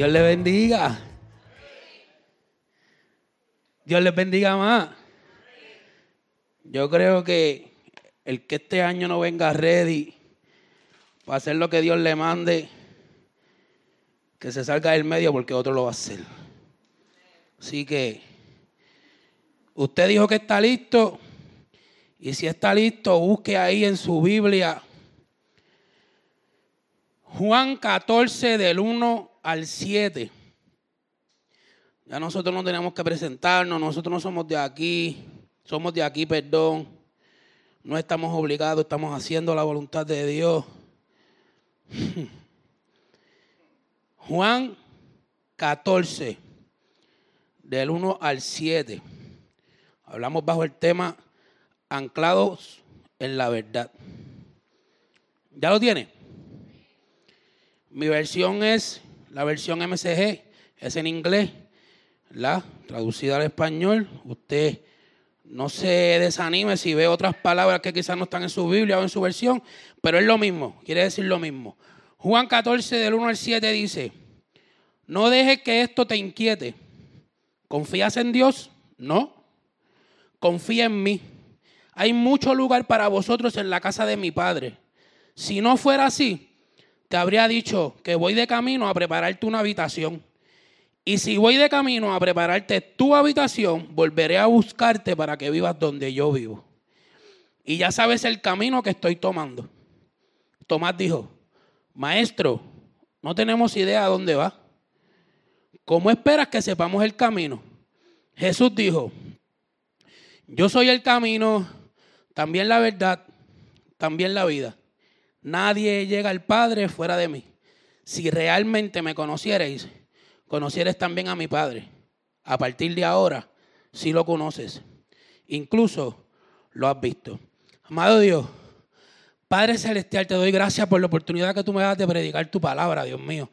Dios le bendiga. Dios les bendiga más. Yo creo que el que este año no venga ready para hacer lo que Dios le mande, que se salga del medio porque otro lo va a hacer. Así que usted dijo que está listo. Y si está listo, busque ahí en su Biblia Juan 14 del 1 al 7. Ya nosotros no tenemos que presentarnos, nosotros no somos de aquí, somos de aquí, perdón. No estamos obligados, estamos haciendo la voluntad de Dios. Juan 14, del 1 al 7. Hablamos bajo el tema anclados en la verdad. ¿Ya lo tiene? Mi versión es la versión MCG es en inglés, la traducida al español. Usted no se desanime si ve otras palabras que quizás no están en su Biblia o en su versión, pero es lo mismo, quiere decir lo mismo. Juan 14 del 1 al 7 dice, no dejes que esto te inquiete. ¿Confías en Dios? No. Confía en mí. Hay mucho lugar para vosotros en la casa de mi Padre. Si no fuera así, te habría dicho que voy de camino a prepararte una habitación. Y si voy de camino a prepararte tu habitación, volveré a buscarte para que vivas donde yo vivo. Y ya sabes el camino que estoy tomando. Tomás dijo, maestro, no tenemos idea a dónde va. ¿Cómo esperas que sepamos el camino? Jesús dijo, yo soy el camino, también la verdad, también la vida. Nadie llega al Padre fuera de mí. Si realmente me conocierais, conocierais también a mi Padre. A partir de ahora, si lo conoces. Incluso lo has visto. Amado Dios, Padre Celestial, te doy gracias por la oportunidad que tú me das de predicar tu palabra, Dios mío.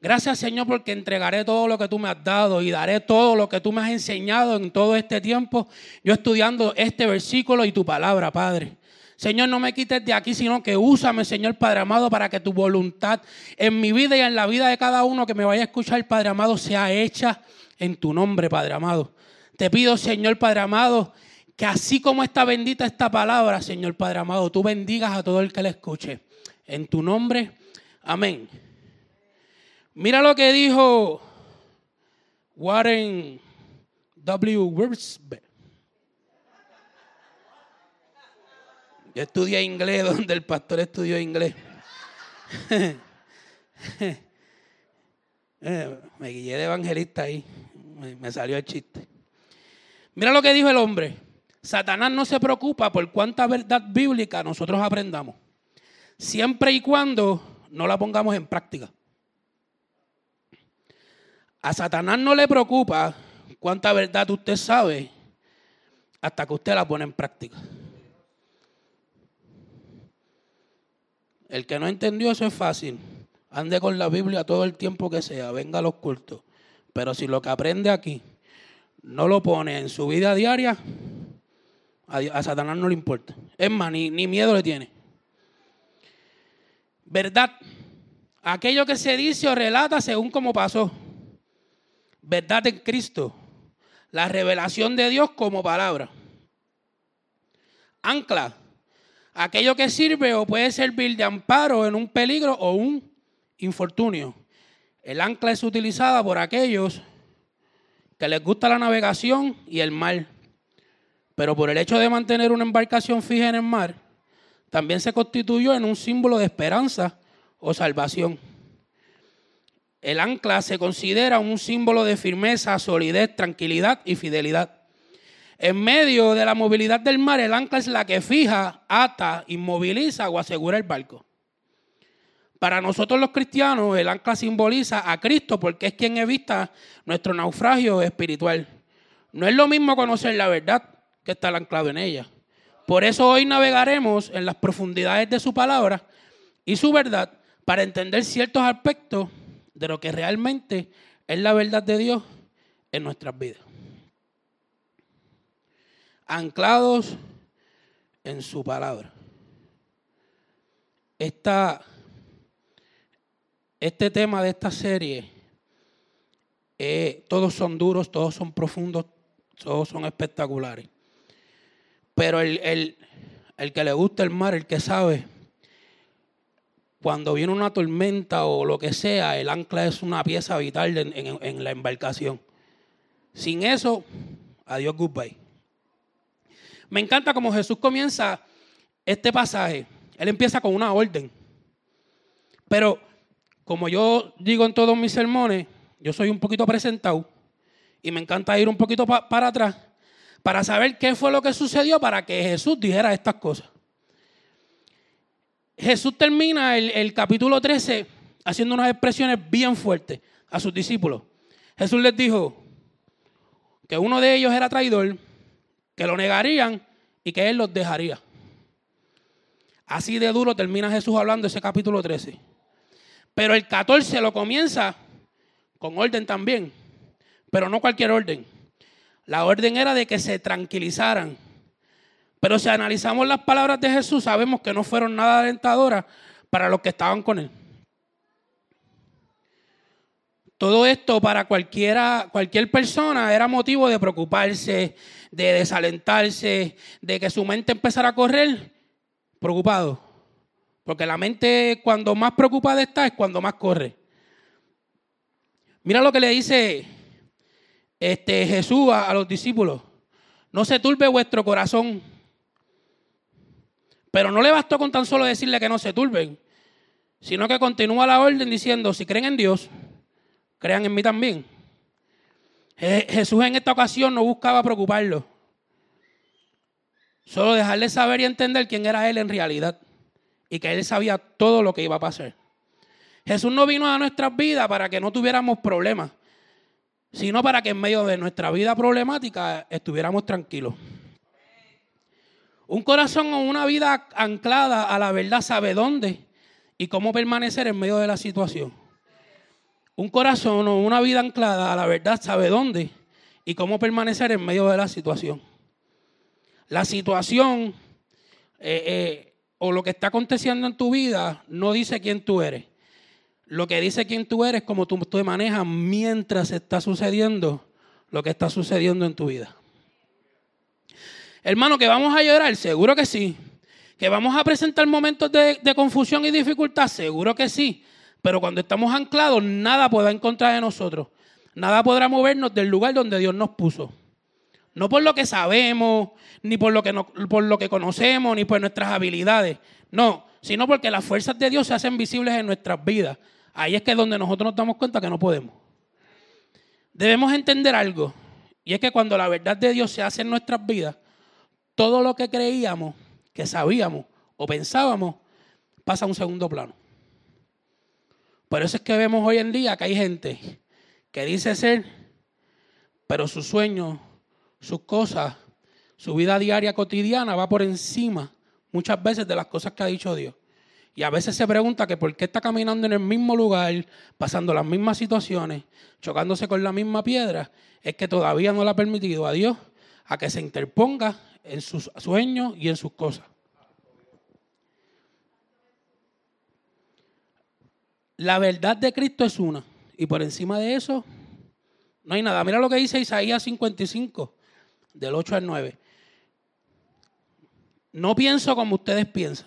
Gracias, Señor, porque entregaré todo lo que tú me has dado y daré todo lo que tú me has enseñado en todo este tiempo. Yo estudiando este versículo y tu palabra, Padre. Señor, no me quites de aquí, sino que úsame, Señor Padre amado, para que tu voluntad en mi vida y en la vida de cada uno que me vaya a escuchar, Padre amado, sea hecha en tu nombre, Padre amado. Te pido, Señor Padre amado, que así como está bendita esta palabra, Señor Padre amado, tú bendigas a todo el que la escuche. En tu nombre, amén. Mira lo que dijo Warren W. Wurzbeck. Yo estudié inglés donde el pastor estudió inglés. Eh, me guillé de evangelista ahí. Me salió el chiste. Mira lo que dijo el hombre. Satanás no se preocupa por cuánta verdad bíblica nosotros aprendamos. Siempre y cuando no la pongamos en práctica. A Satanás no le preocupa cuánta verdad usted sabe hasta que usted la pone en práctica. El que no entendió eso es fácil. Ande con la Biblia todo el tiempo que sea, venga a los cultos. Pero si lo que aprende aquí no lo pone en su vida diaria, a, Satanás no le importa. Es más, ni, ni miedo le tiene. ¿Verdad? Aquello que se dice o relata según como pasó. Verdad en Cristo. La revelación de Dios como palabra. Ancla aquello que sirve o puede servir de amparo en un peligro o un infortunio. El ancla es utilizada por aquellos que les gusta la navegación y el mar. Pero por el hecho de mantener una embarcación fija en el mar, también se constituyó en un símbolo de esperanza o salvación. El ancla se considera un símbolo de firmeza, solidez, tranquilidad y fidelidad. En medio de la movilidad del mar, el ancla es la que fija, ata, inmoviliza o asegura el barco. Para nosotros los cristianos, el ancla simboliza a Cristo porque es quien evita nuestro naufragio espiritual. No es lo mismo conocer la verdad que estar anclado en ella. Por eso hoy navegaremos en las profundidades de su palabra y su verdad para entender ciertos aspectos de lo que realmente es la verdad de Dios en nuestras vidas. Anclados en su palabra. Esta este tema de esta serie, eh, todos son duros, todos son profundos, todos son espectaculares. Pero el, que le gusta el mar, el que sabe, cuando viene una tormenta o lo que sea, el ancla es una pieza vital en, en la embarcación. Sin eso, adiós, goodbye. Me encanta como Jesús comienza este pasaje. Él empieza con una orden. Pero como yo digo en todos mis sermones, yo soy un poquito presentado y me encanta ir un poquito para atrás para saber qué fue lo que sucedió para que Jesús dijera estas cosas. Jesús termina el, el capítulo 13 haciendo unas expresiones bien fuertes a sus discípulos. Jesús les dijo que uno de ellos era traidor, que lo negarían y que él los dejaría. Así de duro termina Jesús hablando ese capítulo 13. Pero el 14 lo comienza con orden también, pero no cualquier orden. La orden era de que se tranquilizaran. Pero si analizamos las palabras de Jesús, sabemos que no fueron nada alentadoras para los que estaban con él. Todo esto para cualquiera, cualquier persona era motivo de preocuparse, de desalentarse, de que su mente empezara a correr preocupado. Porque la mente cuando más preocupada está es cuando más corre. Mira lo que le dice este, Jesús a, a los discípulos. No se turbe vuestro corazón. Pero no le bastó con tan solo decirle que no se turben, sino que continúa la orden diciendo, si creen en Dios, crean en mí también. Jesús en esta ocasión no buscaba preocuparlo, solo dejarle saber y entender quién era Él en realidad y que Él sabía todo lo que iba a pasar. Jesús no vino a nuestras vidas para que no tuviéramos problemas, sino para que en medio de nuestra vida problemática estuviéramos tranquilos. Un corazón o una vida anclada a la verdad sabe dónde y cómo permanecer en medio de la situación. Un corazón o una vida anclada a la verdad sabe dónde y cómo permanecer en medio de la situación. La situación eh, eh, o lo que está aconteciendo en tu vida no dice quién tú eres. Lo que dice quién tú eres es cómo tú te manejas mientras está sucediendo lo que está sucediendo en tu vida. Hermano, que vamos a llorar, seguro que sí. Que vamos a presentar momentos de, de confusión y dificultad, seguro que sí. Pero cuando estamos anclados, nada podrá encontrar de nosotros. Nada podrá movernos del lugar donde Dios nos puso. No por lo que sabemos, ni por lo que, por lo que conocemos, ni por nuestras habilidades. No, sino porque las fuerzas de Dios se hacen visibles en nuestras vidas. Ahí es que es donde nosotros nos damos cuenta que no podemos. Debemos entender algo. Y es que cuando la verdad de Dios se hace en nuestras vidas, todo lo que creíamos, que sabíamos o pensábamos, pasa a un segundo plano. Por eso es que vemos hoy en día que hay gente que dice ser, pero sus sueños sus cosas, su vida diaria cotidiana va por encima muchas veces de las cosas que ha dicho Dios. Y a veces se pregunta que por qué está caminando en el mismo lugar, pasando las mismas situaciones, chocándose con la misma piedra, es que todavía no le ha permitido a Dios a que se interponga en sus sueños y en sus cosas. La verdad de Cristo es una. Y por encima de eso, no hay nada. Mira lo que dice Isaías 55 del 8 al 9. No pienso como ustedes piensan.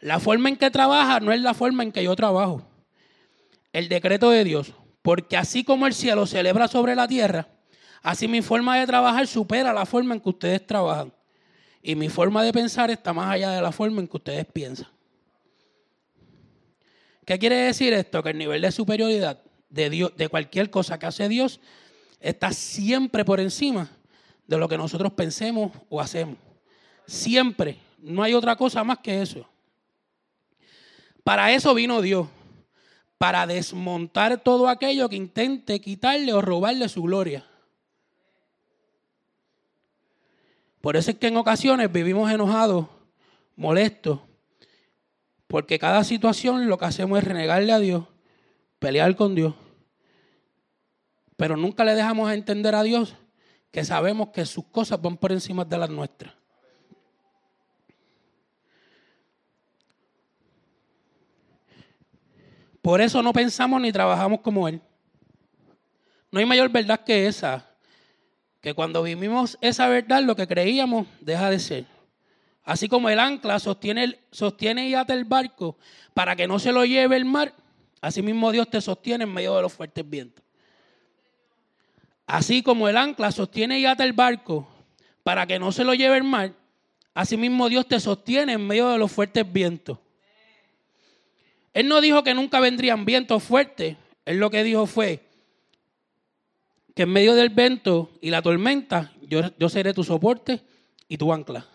La forma en que trabaja no es la forma en que yo trabajo. El decreto de Dios. Porque así como el cielo celebra sobre la tierra, así mi forma de trabajar supera la forma en que ustedes trabajan. Y mi forma de pensar está más allá de la forma en que ustedes piensan. ¿Qué quiere decir esto? Que el nivel de superioridad de, Dios, de cualquier cosa que hace Dios está siempre por encima de lo que nosotros pensemos o hacemos. Siempre. No hay otra cosa más que eso. Para eso vino Dios. Para desmontar todo aquello que intente quitarle o robarle su gloria. Por eso es que en ocasiones vivimos enojados, molestos, porque cada situación lo que hacemos es renegarle a Dios, pelear con Dios. Pero nunca le dejamos entender a Dios que sabemos que sus cosas van por encima de las nuestras. Por eso no pensamos ni trabajamos como Él. No hay mayor verdad que esa que cuando vivimos esa verdad, lo que creíamos deja de ser. Así como el ancla sostiene, y ata el barco para que no se lo lleve el mar, así mismo Dios te sostiene en medio de los fuertes vientos. Así como el ancla sostiene y ata el barco para que no se lo lleve el mar, así mismo Dios te sostiene en medio de los fuertes vientos. Él no dijo que nunca vendrían vientos fuertes. Él lo que dijo fue, que en medio del viento y la tormenta yo seré tu soporte y tu ancla.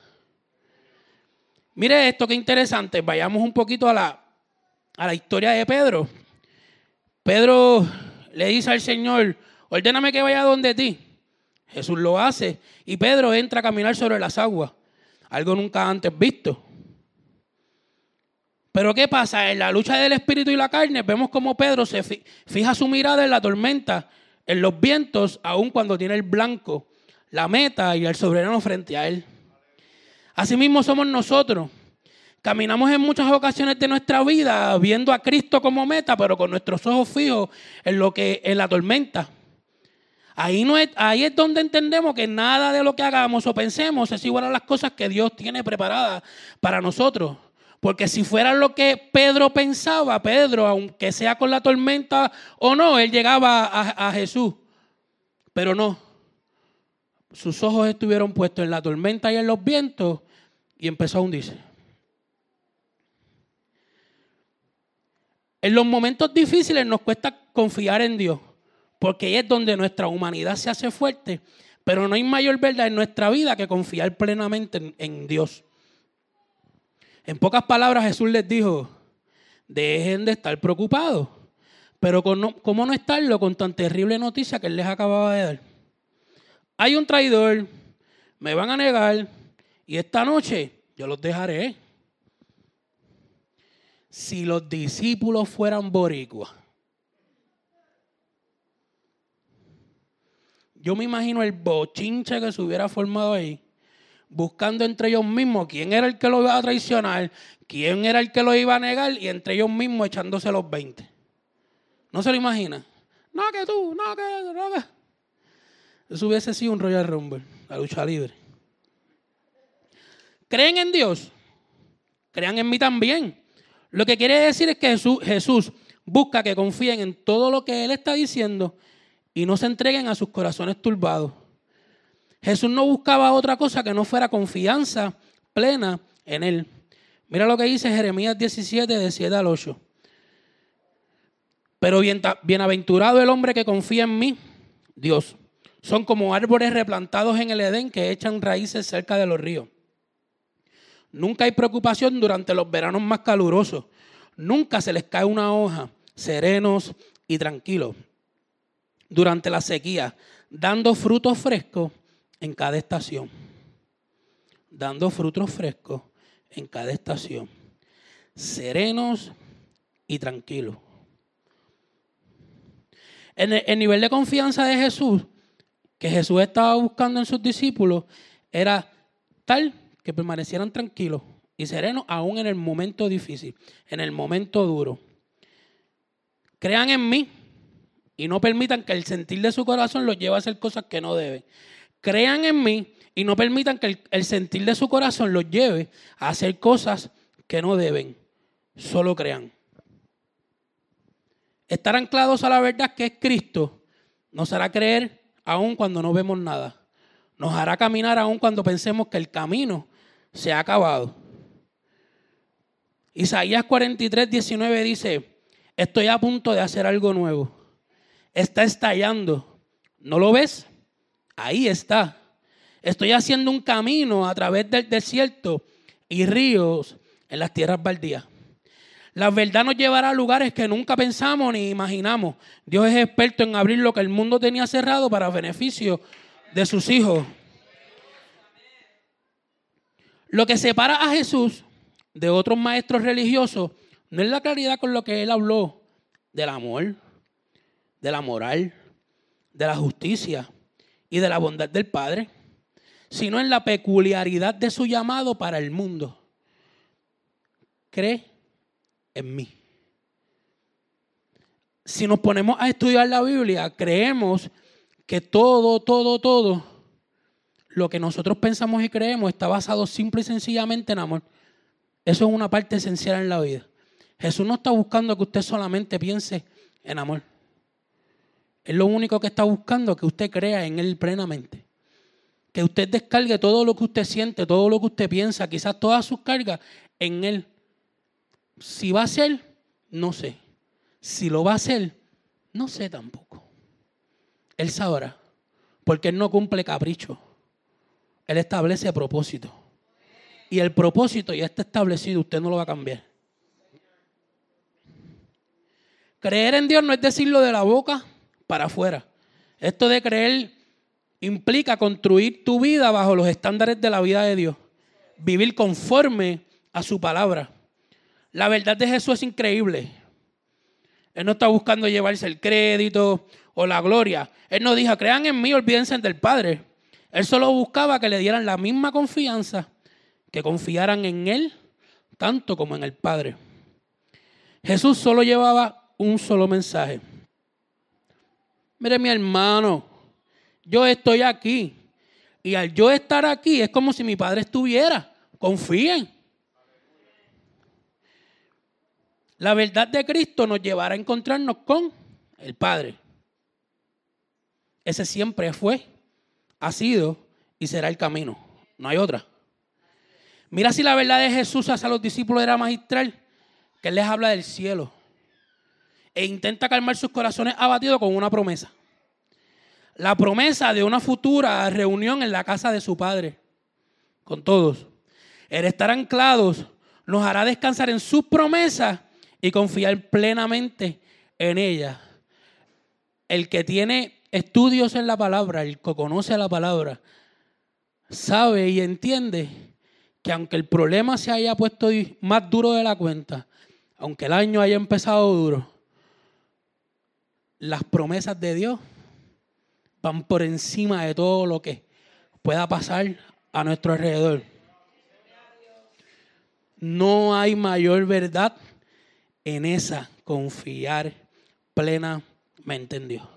Mire esto, qué interesante. Vayamos un poquito a la, a la historia de Pedro. Pedro le dice al Señor, ordéname que vaya donde ti. Jesús lo hace y Pedro entra a caminar sobre las aguas, algo nunca antes visto. Pero ¿qué pasa? En la lucha del espíritu y la carne vemos como Pedro se fija su mirada en la tormenta en los vientos, aun cuando tiene el blanco, la meta y el soberano frente a él. Asimismo somos nosotros. Caminamos en muchas ocasiones de nuestra vida viendo a Cristo como meta, pero con nuestros ojos fijos en lo que en la tormenta. Ahí, no es, ahí es donde entendemos que nada de lo que hagamos o pensemos es igual a las cosas que Dios tiene preparadas para nosotros. Porque si fuera lo que Pedro pensaba, Pedro, aunque sea con la tormenta o no, él llegaba a, Jesús. Pero no. Sus ojos estuvieron puestos en la tormenta y en los vientos y empezó a hundirse. En los momentos difíciles nos cuesta confiar en Dios, porque es donde nuestra humanidad se hace fuerte, pero no hay mayor verdad en nuestra vida que confiar plenamente en Dios. En pocas palabras Jesús les dijo, dejen de estar preocupados. Pero ¿cómo no estarlo con tan terrible noticia que él les acababa de dar? Hay un traidor, me van a negar y esta noche yo los dejaré. Si los discípulos fueran boricuas, yo me imagino el bochinche que se hubiera formado ahí buscando entre ellos mismos quién era el que lo iba a traicionar, quién era el que lo iba a negar y entre ellos mismos echándose los 20. ¿No se lo imagina? No, que tú, no, que, no. Eso hubiese sido un Royal Rumble, la lucha libre. ¿Creen en Dios? Crean en mí también. Lo que quiere decir es que Jesús, busca que confíen en todo lo que Él está diciendo y no se entreguen a sus corazones turbados. Jesús no buscaba otra cosa que no fuera confianza plena en Él. Mira lo que dice Jeremías 17, de 7 al 8. Pero bienaventurado el hombre que confía en mí, Dios. Son como árboles replantados en el Edén que echan raíces cerca de los ríos. Nunca hay preocupación durante los veranos más calurosos. Nunca se les cae una hoja, serenos y tranquilos. Durante la sequía, dando frutos frescos en cada estación, dando frutos frescos en cada estación, serenos y tranquilos. En el, nivel de confianza de Jesús, que Jesús estaba buscando en sus discípulos, era tal que permanecieran tranquilos y serenos aún en el momento difícil, en el momento duro. Crean en mí y no permitan que el sentir de su corazón los lleve a hacer cosas que no deben crean en mí y no permitan que el, sentir de su corazón los lleve a hacer cosas que no deben. Solo crean. Estar anclados a la verdad que es Cristo nos hará creer aun cuando no vemos nada. Nos hará caminar aun cuando pensemos que el camino se ha acabado. Isaías 43, 19 dice, estoy a punto de hacer algo nuevo. Está estallando. ¿No lo ves? Ahí está. Estoy haciendo un camino a través del desierto y ríos en las tierras baldías. La verdad nos llevará a lugares que nunca pensamos ni imaginamos. Dios es experto en abrir lo que el mundo tenía cerrado para beneficio de sus hijos. Lo que separa a Jesús de otros maestros religiosos no es la claridad con lo que él habló del amor, de la moral, de la justicia y de la bondad del Padre, sino en la peculiaridad de su llamado para el mundo. Cree en mí. Si nos ponemos a estudiar la Biblia, creemos que todo, todo, todo lo que nosotros pensamos y creemos está basado simple y sencillamente en amor. Eso es una parte esencial en la vida. Jesús no está buscando que usted solamente piense en amor. Es lo único que está buscando que usted crea en Él plenamente. Que usted descargue todo lo que usted siente, todo lo que usted piensa, quizás todas sus cargas en Él. Si va a ser, no sé. Si lo va a hacer, no sé tampoco. Él sabrá, porque Él no cumple capricho. Él establece propósito. Y el propósito ya está establecido, usted no lo va a cambiar. Creer en Dios no es decirlo de la boca para afuera. Esto de creer implica construir tu vida bajo los estándares de la vida de Dios. Vivir conforme a su palabra. La verdad de Jesús es increíble. Él no está buscando llevarse el crédito o la gloria. Él no dijo, crean en mí, olvídense del Padre. Él solo buscaba que le dieran la misma confianza, que confiaran en Él, tanto como en el Padre. Jesús solo llevaba un solo mensaje. Mire mi hermano, yo estoy aquí. Y al yo estar aquí es como si mi Padre estuviera. Confíen. La verdad de Cristo nos llevará a encontrarnos con el Padre. Ese siempre fue, ha sido y será el camino. No hay otra. Mira si la verdad de Jesús hacia los discípulos era magistral, que Él les habla del cielo e intenta calmar sus corazones abatidos con una promesa. La promesa de una futura reunión en la casa de su Padre, con todos. El estar anclados nos hará descansar en sus promesas y confiar plenamente en ella. El que tiene estudios en la palabra, el que conoce la palabra, sabe y entiende que aunque el problema se haya puesto más duro de la cuenta, aunque el año haya empezado duro, las promesas de Dios van por encima de todo lo que pueda pasar a nuestro alrededor. No hay mayor verdad en esa confiar plenamente en Dios.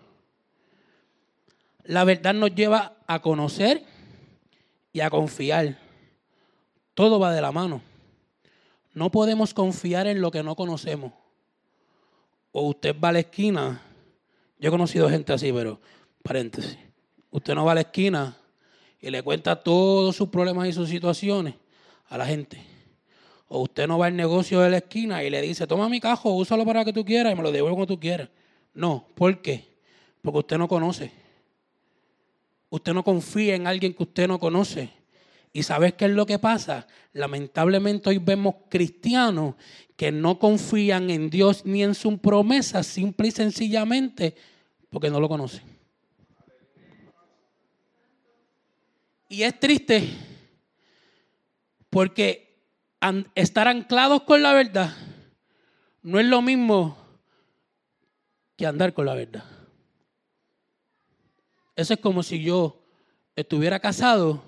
La verdad nos lleva a conocer y a confiar. Todo va de la mano. No podemos confiar en lo que no conocemos. O usted va a la esquina. Yo he conocido gente así, pero paréntesis. Usted no va a la esquina y le cuenta todos sus problemas y sus situaciones a la gente. O usted no va al negocio de la esquina y le dice, toma mi cajo, úsalo para que tú quieras y me lo devuelvo cuando tú quieras. No, ¿por qué? Porque usted no conoce. Usted no confía en alguien que usted no conoce. ¿Y sabes qué es lo que pasa? Lamentablemente hoy vemos cristianos que no confían en Dios ni en su promesa, simple y sencillamente porque no lo conocen. Y es triste porque estar anclados con la verdad no es lo mismo que andar con la verdad. Eso es como si yo estuviera casado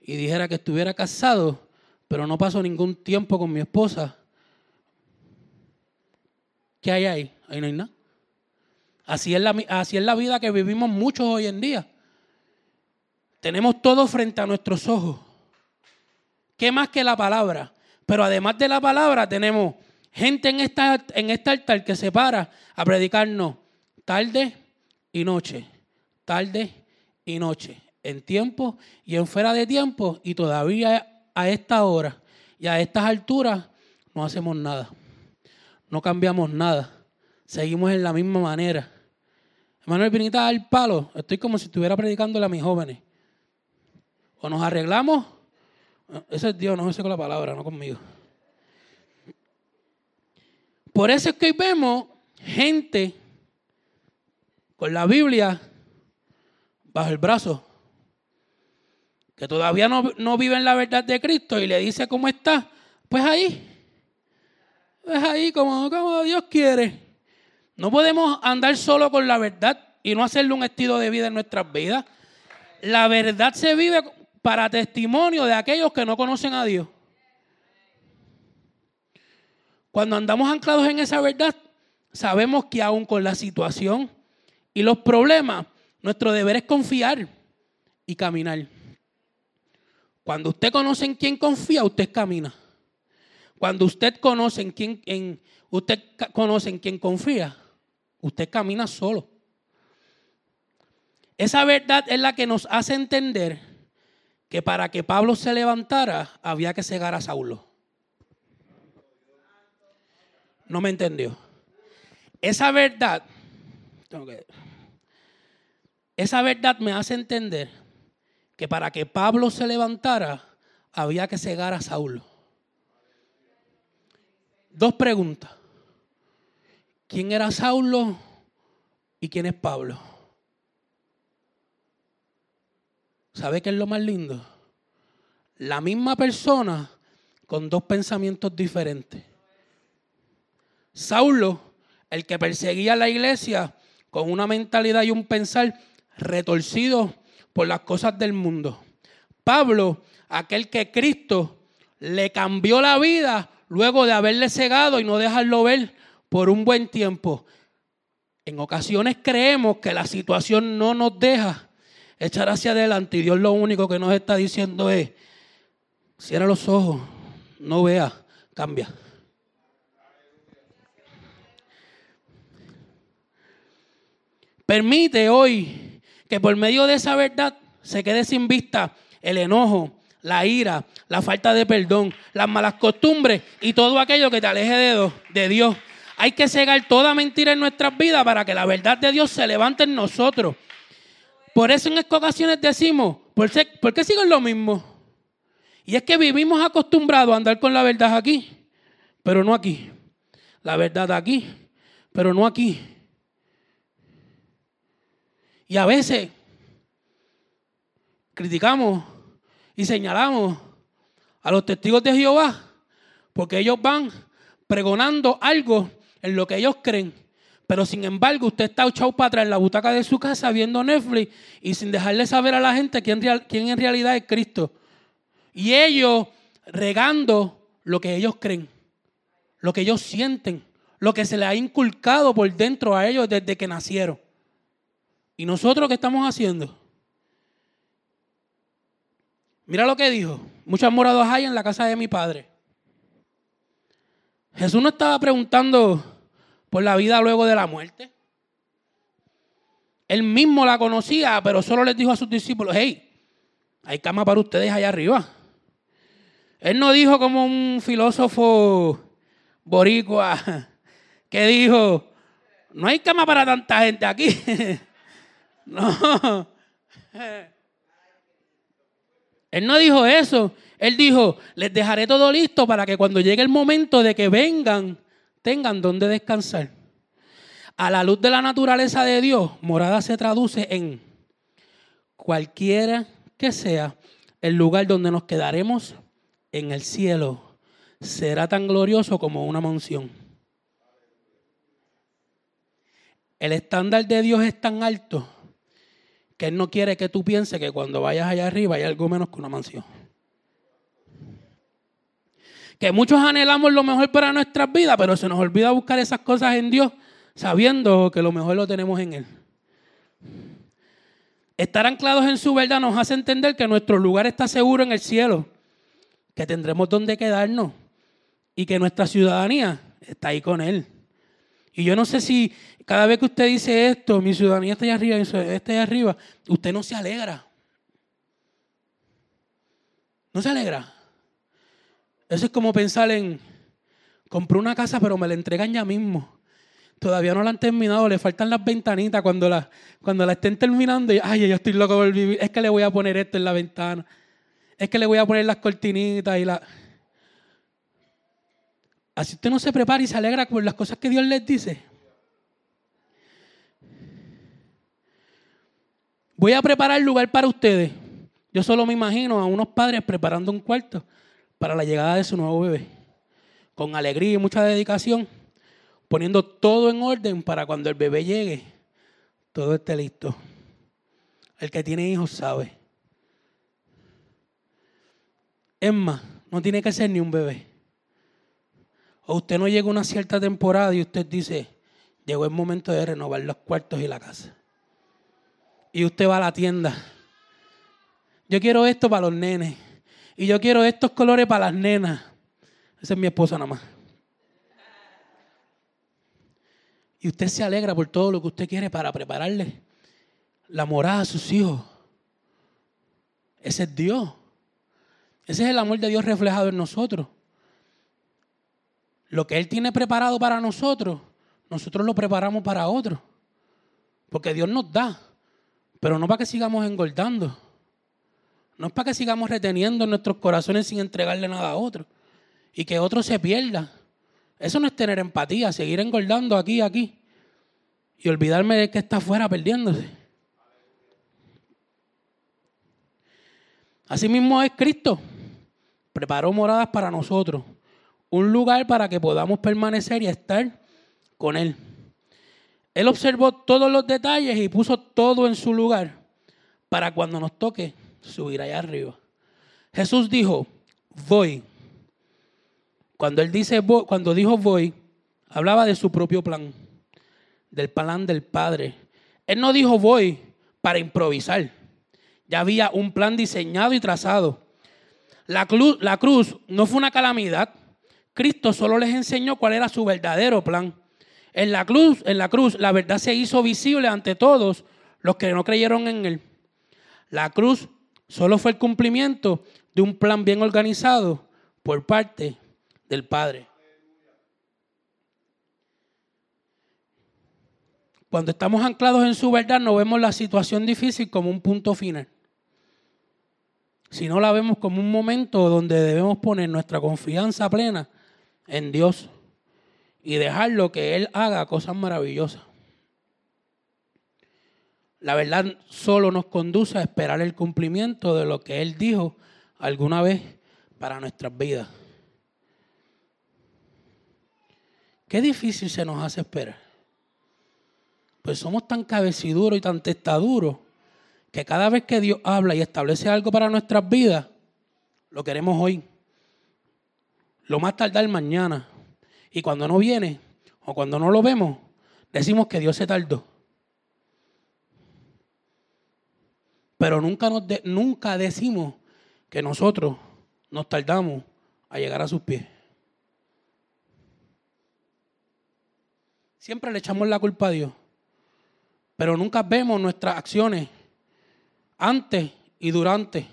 y dijera que estuviera casado, pero no paso ningún tiempo con mi esposa. ¿Qué hay ahí? Ahí no hay nada. Así es, la, así es la vida que vivimos muchos hoy en día. Tenemos todo frente a nuestros ojos. ¿Qué más que la palabra? Pero además de la palabra, tenemos gente en, esta, en este altar que se para a predicarnos tarde y noche, tarde y noche, en tiempo y en fuera de tiempo, y todavía a esta hora y a estas alturas no hacemos nada, no cambiamos nada, seguimos en la misma manera. Manuel Vinita al palo, estoy como si estuviera predicándole a mis jóvenes. O nos arreglamos. Ese es Dios, no sé con la palabra, no conmigo. Por eso es que vemos gente con la Biblia bajo el brazo, que todavía no, no viven la verdad de Cristo y le dice cómo está, pues ahí, pues ahí como, como Dios quiere. No podemos andar solo con la verdad y no hacerle un estilo de vida en nuestras vidas. La verdad se vive para testimonio de aquellos que no conocen a Dios. Cuando andamos anclados en esa verdad, sabemos que aún con la situación y los problemas, nuestro deber es confiar y caminar. Cuando usted conoce en quién confía, usted camina. Cuando usted conoce en quién, usted conoce en quién confía, usted camina solo. Esa verdad es la que nos hace entender que para que Pablo se levantara había que cegar a Saulo. No me entendió. Esa verdad, esa verdad me hace entender que para que Pablo se levantara había que cegar a Saulo. Dos preguntas. ¿Quién era Saulo y quién es Pablo? ¿Sabe qué es lo más lindo? La misma persona con dos pensamientos diferentes. Saulo, el que perseguía a la iglesia con una mentalidad y un pensar retorcido por las cosas del mundo. Pablo, aquel que Cristo le cambió la vida luego de haberle cegado y no dejarlo ver por un buen tiempo. En ocasiones creemos que la situación no nos deja echar hacia adelante y Dios lo único que nos está diciendo es, cierra los ojos, no vea, cambia. Permite hoy que por medio de esa verdad se quede sin vista el enojo, la ira, la falta de perdón, las malas costumbres y todo aquello que te aleje de, de Dios. Hay que cegar toda mentira en nuestras vidas para que la verdad de Dios se levante en nosotros. Por eso en estas ocasiones decimos, ¿por qué, ¿por qué sigo lo mismo? Y es que vivimos acostumbrados a andar con la verdad aquí, pero no aquí. La verdad aquí, pero no aquí. Y a veces criticamos y señalamos a los testigos de Jehová porque ellos van pregonando algo en lo que ellos creen. Pero sin embargo, usted está echado para atrás en la butaca de su casa viendo Netflix y sin dejarle saber a la gente quién, quién en realidad es Cristo. Y ellos regando lo que ellos creen, lo que ellos sienten, lo que se les ha inculcado por dentro a ellos desde que nacieron. ¿Y nosotros qué estamos haciendo? Mira lo que dijo. Muchos morados hay en la casa de mi padre. Jesús no estaba preguntando por la vida luego de la muerte. Él mismo la conocía, pero solo les dijo a sus discípulos, hey, hay cama para ustedes allá arriba. Él no dijo como un filósofo boricua que dijo, no hay cama para tanta gente aquí. No. Él no dijo eso. Él dijo, les dejaré todo listo para que cuando llegue el momento de que vengan, tengan donde descansar. A la luz de la naturaleza de Dios, morada se traduce en cualquiera que sea el lugar donde nos quedaremos en el cielo. Será tan glorioso como una mansión. El estándar de Dios es tan alto que Él no quiere que tú pienses que cuando vayas allá arriba hay algo menos que una mansión. Que muchos anhelamos lo mejor para nuestras vidas, pero se nos olvida buscar esas cosas en Dios, sabiendo que lo mejor lo tenemos en Él. Estar anclados en su verdad nos hace entender que nuestro lugar está seguro en el cielo, que tendremos donde quedarnos y que nuestra ciudadanía está ahí con Él. Y yo no sé si cada vez que usted dice esto, mi ciudadanía está allá arriba, está allá arriba, usted no se alegra. No se alegra. Eso es como pensar en, compré una casa pero me la entregan ya mismo. Todavía no la han terminado, le faltan las ventanitas cuando la, cuando la estén terminando. Y, ay, yo estoy loco por vivir, es que le voy a poner esto en la ventana. es que le voy a poner las cortinitas y la... Así usted no se prepara y se alegra por las cosas que Dios les dice. Voy a preparar lugar para ustedes. Yo solo me imagino a unos padres preparando un cuarto para la llegada de su nuevo bebé. Con alegría y mucha dedicación, poniendo todo en orden para cuando el bebé llegue, todo esté listo. El que tiene hijos sabe. Es más, no tiene que ser ni un bebé. O usted no llega una cierta temporada y usted dice, llegó el momento de renovar los cuartos y la casa. Y usted va a la tienda. Yo quiero esto para los nenes. Y yo quiero estos colores para las nenas. Esa es mi esposa nada más. Y usted se alegra por todo lo que usted quiere para prepararle la morada a sus hijos. Ese es Dios. Ese es el amor de Dios reflejado en nosotros. Lo que Él tiene preparado para nosotros, nosotros lo preparamos para otros. Porque Dios nos da, pero no para que sigamos engordando. No es para que sigamos reteniendo en nuestros corazones sin entregarle nada a otro. Y que otro se pierda. Eso no es tener empatía, seguir engordando aquí aquí. Y olvidarme de que está afuera perdiéndose. Asimismo es Cristo. Preparó moradas para nosotros. Un lugar para que podamos permanecer y estar con Él. Él observó todos los detalles y puso todo en su lugar para cuando nos toque subir allá arriba. Jesús dijo, voy. Cuando él dice cuando dijo voy, hablaba de su propio plan, del plan del Padre. Él no dijo voy para improvisar. Ya había un plan diseñado y trazado. La cruz, la cruz no fue una calamidad. Cristo solo les enseñó cuál era su verdadero plan. En la cruz, en la cruz, la verdad se hizo visible ante todos los que no creyeron en él. La cruz solo fue el cumplimiento de un plan bien organizado por parte del Padre. Cuando estamos anclados en su verdad, no vemos la situación difícil como un punto final si no la vemos como un momento donde debemos poner nuestra confianza plena en Dios y dejarlo que Él haga cosas maravillosas. La verdad solo nos conduce a esperar el cumplimiento de lo que Él dijo alguna vez para nuestras vidas. Qué difícil se nos hace esperar. Pues somos tan cabeciduros y tan testaduros que cada vez que Dios habla y establece algo para nuestras vidas, lo queremos hoy. Lo más tardar mañana. Y cuando no viene o cuando no lo vemos, decimos que Dios se tardó. Pero nunca, nos nunca decimos que nosotros nos tardamos a llegar a sus pies. Siempre le echamos la culpa a Dios, pero nunca vemos nuestras acciones antes y durante.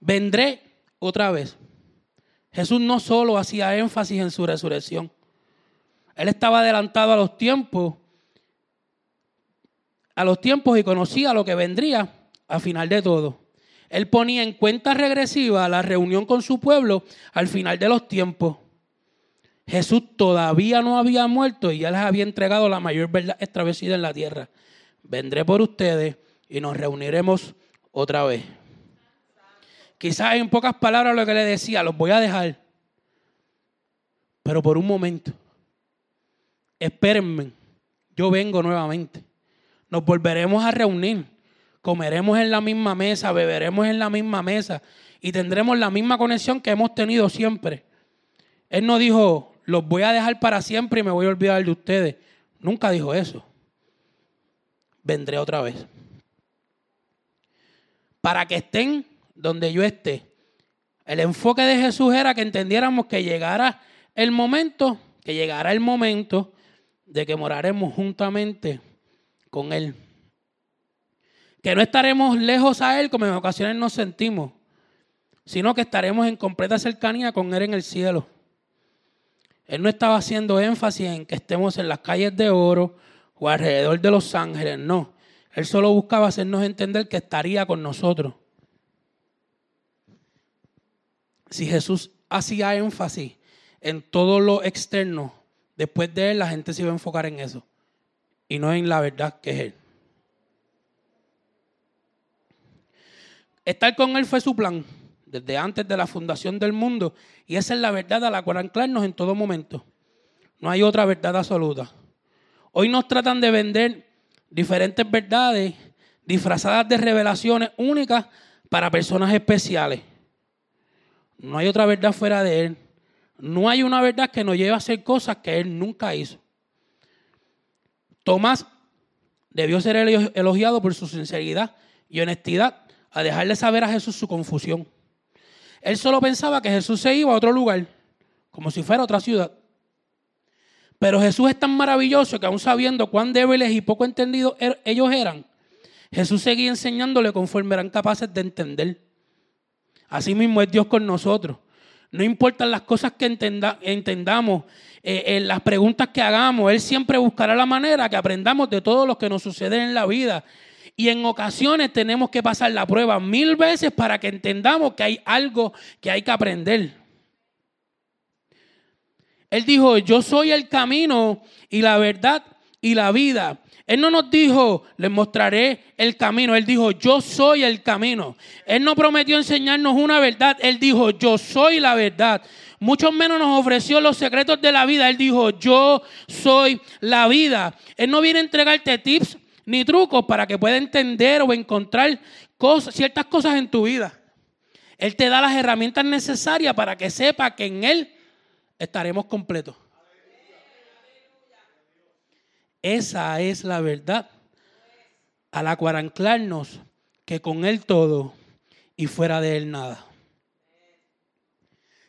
Vendré otra vez. Jesús no solo hacía énfasis en su resurrección, él estaba adelantado a los tiempos, a los tiempos y conocía lo que vendría al final de todo. Él ponía en cuenta regresiva la reunión con su pueblo al final de los tiempos. Jesús todavía no había muerto y ya les había entregado la mayor verdad establecida en la tierra. Vendré por ustedes y nos reuniremos otra vez. Quizás en pocas palabras lo que le decía, los voy a dejar. Pero por un momento, espérenme, yo vengo nuevamente. Nos volveremos a reunir, comeremos en la misma mesa, beberemos en la misma mesa y tendremos la misma conexión que hemos tenido siempre. Él no dijo, los voy a dejar para siempre y me voy a olvidar de ustedes. Nunca dijo eso. Vendré otra vez. Para que estén donde yo esté. El enfoque de Jesús era que entendiéramos que llegara el momento, que llegará el momento de que moraremos juntamente con Él. Que no estaremos lejos a Él como en ocasiones nos sentimos, sino que estaremos en completa cercanía con Él en el cielo. Él no estaba haciendo énfasis en que estemos en las calles de oro o alrededor de los ángeles, no. Él solo buscaba hacernos entender que estaría con nosotros. Si Jesús hacía énfasis en todo lo externo, después de él la gente se iba a enfocar en eso y no en la verdad que es él. Estar con él fue su plan desde antes de la fundación del mundo y esa es la verdad a la cual anclarnos en todo momento. No hay otra verdad absoluta. Hoy nos tratan de vender diferentes verdades disfrazadas de revelaciones únicas para personas especiales. No hay otra verdad fuera de Él. No hay una verdad que nos lleve a hacer cosas que Él nunca hizo. Tomás debió ser elogiado por su sinceridad y honestidad a dejarle saber a Jesús su confusión. Él solo pensaba que Jesús se iba a otro lugar, como si fuera otra ciudad. Pero Jesús es tan maravilloso que aún sabiendo cuán débiles y poco entendidos er, ellos eran, Jesús seguía enseñándole conforme eran capaces de entender. Así mismo es Dios con nosotros. No importan las cosas que entendamos, en eh, eh, las preguntas que hagamos, Él siempre buscará la manera que aprendamos de todo lo que nos sucede en la vida. Y en ocasiones tenemos que pasar la prueba mil veces para que entendamos que hay algo que hay que aprender. Él dijo, yo soy el camino y la verdad y la vida. Él no nos dijo, les mostraré el camino. Él dijo, yo soy el camino. Él no prometió enseñarnos una verdad. Él dijo, yo soy la verdad. Mucho menos nos ofreció los secretos de la vida. Él dijo, yo soy la vida. Él no viene a entregarte tips ni trucos para que puedas entender o encontrar ciertas cosas en tu vida. Él te da las herramientas necesarias para que sepa que en Él estaremos completos. Esa es la verdad a la cual anclarnos que con Él todo y fuera de Él nada.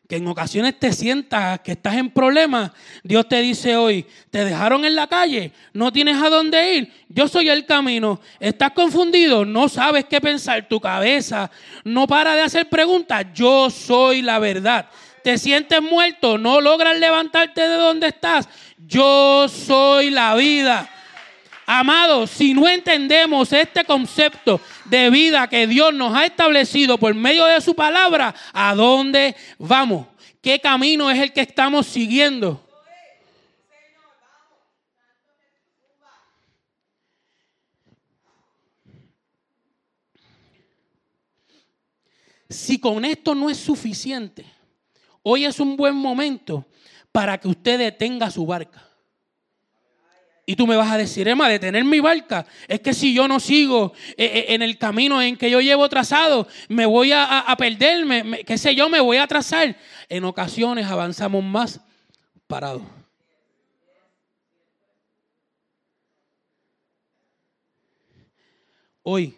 Que en ocasiones te sientas que estás en problemas. Dios te dice hoy, te dejaron en la calle, no tienes a dónde ir. Yo soy el camino. Estás confundido, no sabes qué pensar. Tu cabeza no para de hacer preguntas. Yo soy la verdad te sientes muerto, no logras levantarte de donde estás. Yo soy la vida. Amados, si no entendemos este concepto de vida que Dios nos ha establecido por medio de su palabra, ¿a dónde vamos? ¿Qué camino es el que estamos siguiendo? Si con esto no es suficiente, Hoy es un buen momento para que usted detenga su barca. Y tú me vas a decir, Emma, detener mi barca. Es que si yo no sigo eh, eh, en el camino en que yo llevo trazado, me voy a, perderme, qué sé yo, me voy a atrasar. En ocasiones avanzamos más parados. Hoy,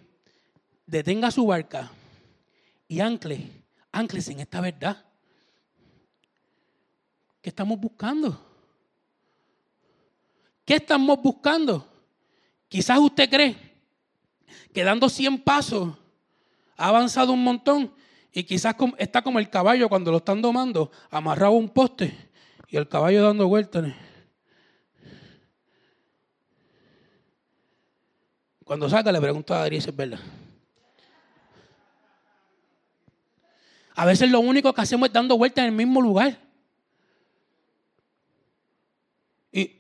detenga su barca y ancle, ancles en esta verdad. ¿Qué estamos buscando? ¿Qué estamos buscando? Quizás usted cree que dando 100 pasos ha avanzado un montón y quizás está como el caballo cuando lo están domando, amarrado a un poste y el caballo dando vueltas. Cuando saca le pregunto a Adri si es verdad. A veces lo único que hacemos es dando vueltas en el mismo lugar.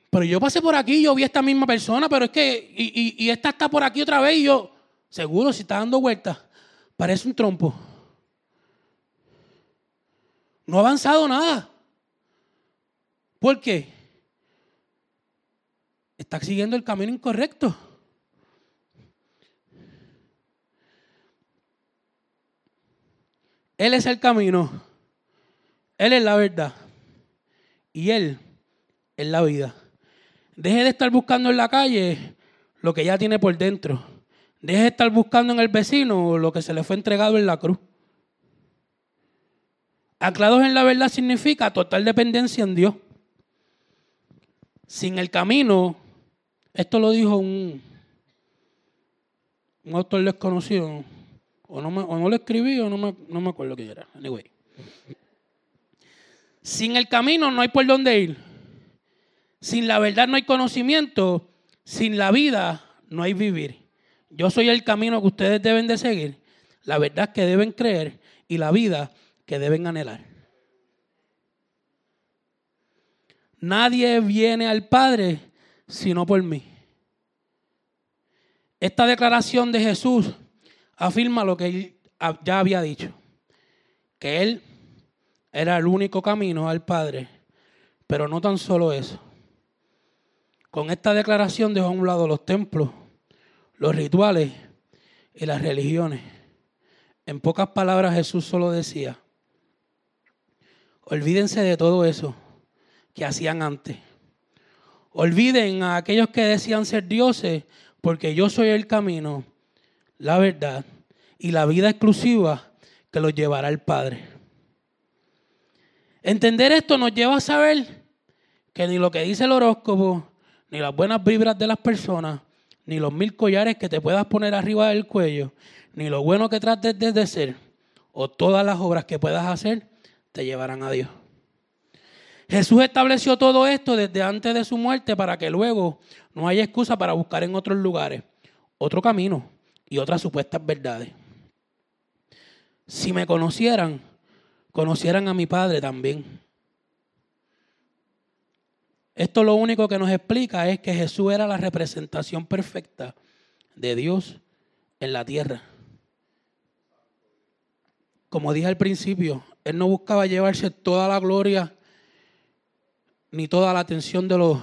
Pero yo pasé por aquí, yo vi a esta misma persona, pero es que, y, y, esta está por aquí otra vez, y yo, seguro, si está dando vueltas, parece un trompo. No ha avanzado nada. ¿Por qué? Está siguiendo el camino incorrecto. Él es el camino. Él es la verdad. Y Él es la vida. Deje de estar buscando en la calle lo que ya tiene por dentro. Deje de estar buscando en el vecino lo que se le fue entregado en la cruz. Anclados en la verdad significa total dependencia en Dios. Sin el camino, esto lo dijo un, un autor desconocido, o no, o no lo escribí o no me, no me acuerdo qué era. Anyway. Sin el camino no hay por dónde ir. Sin la verdad no hay conocimiento, sin la vida no hay vivir. yo soy el camino que ustedes deben de seguir, la verdad que deben creer y la vida que deben anhelar. Nadie viene al Padre sino por mí. Esta declaración de Jesús afirma lo que él ya había dicho, que él era el único camino al Padre, pero no tan solo eso. Con esta declaración dejó a un lado los templos, los rituales y las religiones. En pocas palabras Jesús solo decía, olvídense de todo eso que hacían antes. Olviden a aquellos que decían ser dioses, porque yo soy el camino, la verdad y la vida exclusiva que los llevará al Padre. Entender esto nos lleva a saber que ni lo que dice el horóscopo, ni las buenas vibras de las personas, ni los mil collares que te puedas poner arriba del cuello, ni lo bueno que trates de ser, o todas las obras que puedas hacer, te llevarán a Dios. Jesús estableció todo esto desde antes de su muerte para que luego no haya excusa para buscar en otros lugares otro camino y otras supuestas verdades. Si me conocieran, conocieran a mi Padre también. Esto lo único que nos explica es que Jesús era la representación perfecta de Dios en la tierra. Como dije al principio, Él no buscaba llevarse toda la gloria ni toda la atención de los,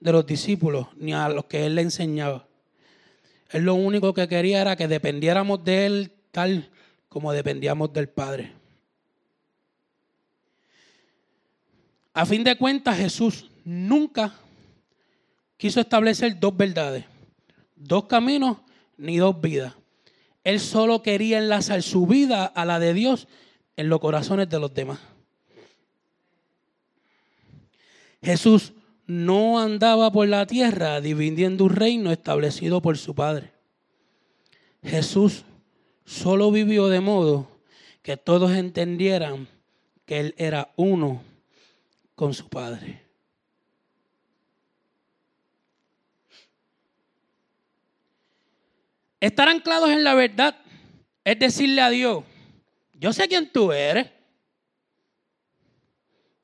de los discípulos, ni a los que Él le enseñaba. Él lo único que quería era que dependiéramos de Él tal como dependíamos del Padre. A fin de cuentas, Jesús nunca quiso establecer dos verdades, dos caminos ni dos vidas. Él solo quería enlazar su vida a la de Dios en los corazones de los demás. Jesús no andaba por la tierra dividiendo un reino establecido por su Padre. Jesús solo vivió de modo que todos entendieran que Él era uno con su Padre. Estar anclados en la verdad es decirle a Dios, yo sé quién tú eres.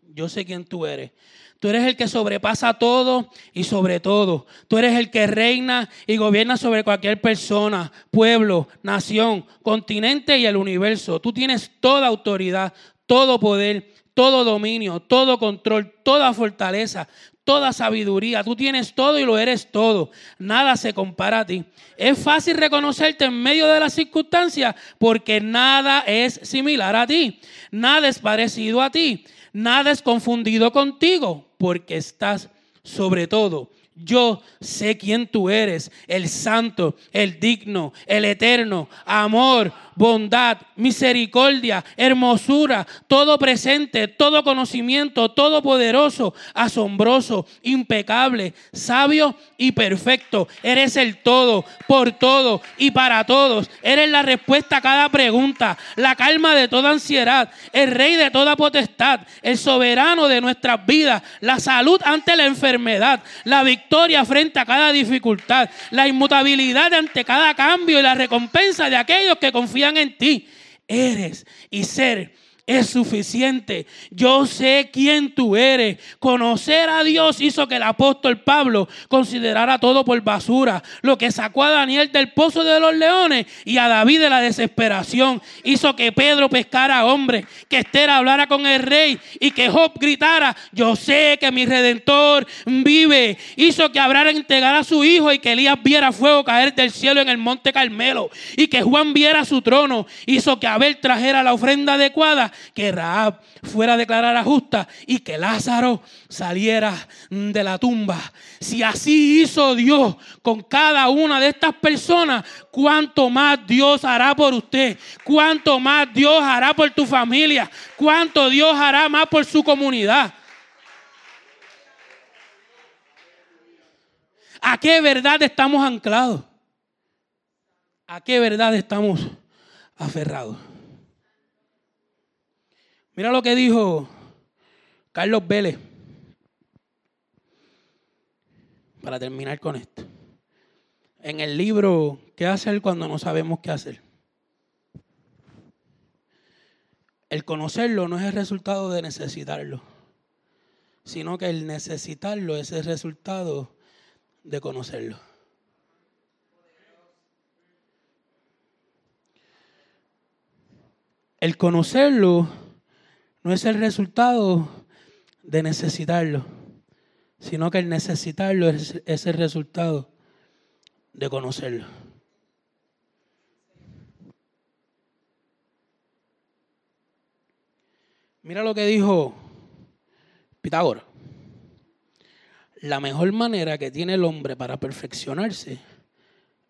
Yo sé quién tú eres. Tú eres el que sobrepasa todo y sobre todo. Tú eres el que reina y gobierna sobre cualquier persona, pueblo, nación, continente y el universo. Tú tienes toda autoridad, todo poder, todo dominio, todo control, toda fortaleza, toda sabiduría. Tú tienes todo y lo eres todo. Nada se compara a ti. Es fácil reconocerte en medio de las circunstancias porque nada es similar a ti. Nada es parecido a ti. Nada es confundido contigo porque estás sobre todo. Yo sé quién tú eres, el santo, el digno, el eterno, amor, bondad, misericordia, hermosura, todo presente, todo conocimiento, todo poderoso, asombroso, impecable, sabio y perfecto. Eres el todo, por todo y para todos. Eres la respuesta a cada pregunta, la calma de toda ansiedad, el rey de toda potestad, el soberano de nuestras vidas, la salud ante la enfermedad, la victoria frente a cada dificultad, la inmutabilidad ante cada cambio y la recompensa de aquellos que confían en ti. Eres y ser es suficiente. Yo sé quién tú eres. Conocer a Dios hizo que el apóstol Pablo considerara todo por basura. Lo que sacó a Daniel del pozo de los leones y a David de la desesperación. Hizo que Pedro pescara hombres, que Esther hablara con el rey y que Job gritara, yo sé que mi redentor vive. Hizo que Abraham entregara a su hijo y que Elías viera fuego caer del cielo en el monte Carmelo. Y que Juan viera su trono. Hizo que Abel trajera la ofrenda adecuada que Raab fuera declarada justa y que Lázaro saliera de la tumba. Si así hizo Dios con cada una de estas personas, cuánto más Dios hará por usted, cuánto más Dios hará por tu familia, cuánto Dios hará más por su comunidad. ¿A qué verdad estamos anclados? ¿A qué verdad estamos aferrados? Mira lo que dijo Carlos Vélez. Para terminar con esto. en el libro ¿Qué hacer cuando no sabemos qué hacer? El conocerlo no es el resultado de necesitarlo, sino que el necesitarlo es el resultado de conocerlo. El conocerlo no es el resultado de necesitarlo, sino que el necesitarlo es, el resultado de conocerlo. Mira lo que dijo Pitágoras. La mejor manera que tiene el hombre para perfeccionarse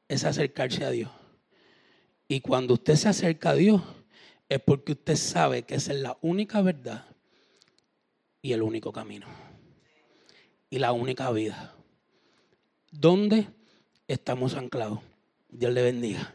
es acercarse a Dios. Y cuando usted se acerca a Dios, es porque usted sabe que esa es la única verdad y el único camino. Y la única vida. ¿Dónde estamos anclados? Dios le bendiga.